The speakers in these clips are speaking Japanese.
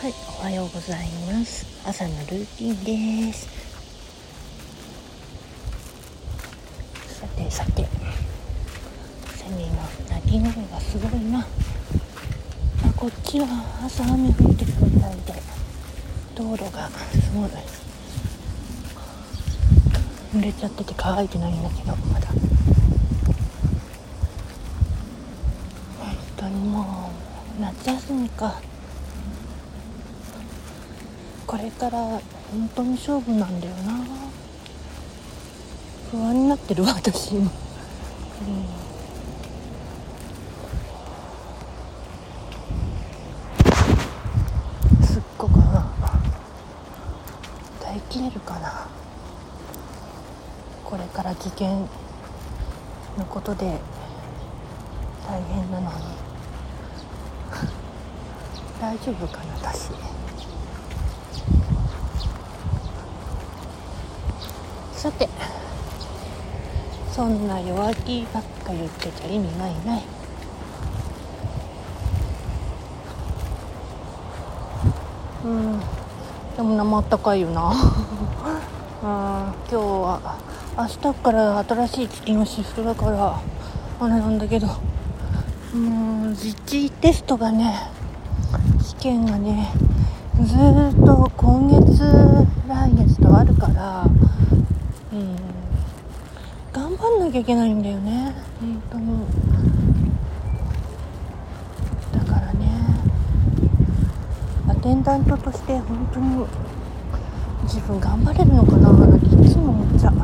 はいおはようございます。朝のルーティンです。さてさてセミの鳴き声がすごいな。あこっちは朝雨降ってくるみたいで道路がすごい。濡れちゃってて乾いてないんだけどまだ。本当にもう夏休みか。これから本当に勝負なんだよな。不安になってる私も、うん。すっごく耐えきれるかな。これから危険なことで大変なのに。大丈夫かな私。さてそんな弱気ばっか言ってちゃ意味ないない。うん。でも生あったかいよな。あ今日は明日から新しい月のシフトだからあれなんだけど。うん実地テストがね試験がねずっと今月来月とあるからうん頑張んなきゃいけないんだよね本当に。だからねアテンダントとして本当に自分頑張れるのかなっていつも思っちゃう。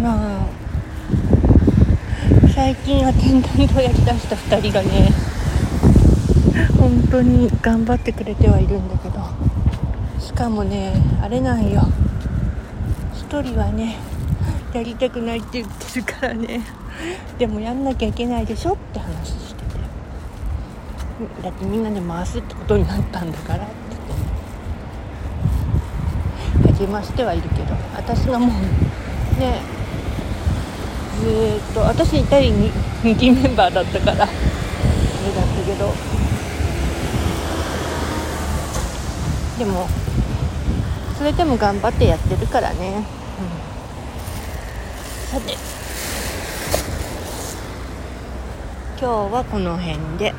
まあ最近アテンダントをやりだした2人がね本当に頑張ってくれてはいるんだけど。かもねあれなんよ。1人はねやりたくないって言ってるからね。でもやんなきゃいけないでしょって話してて。だってみんなで回すってことになったんだからって言って。励ましてはいるけど私がもうねずっと私いたり2期メンバーだったからあれだったけど。でもそれでも頑張ってやってるからね、うん、さて。今日はこの辺で。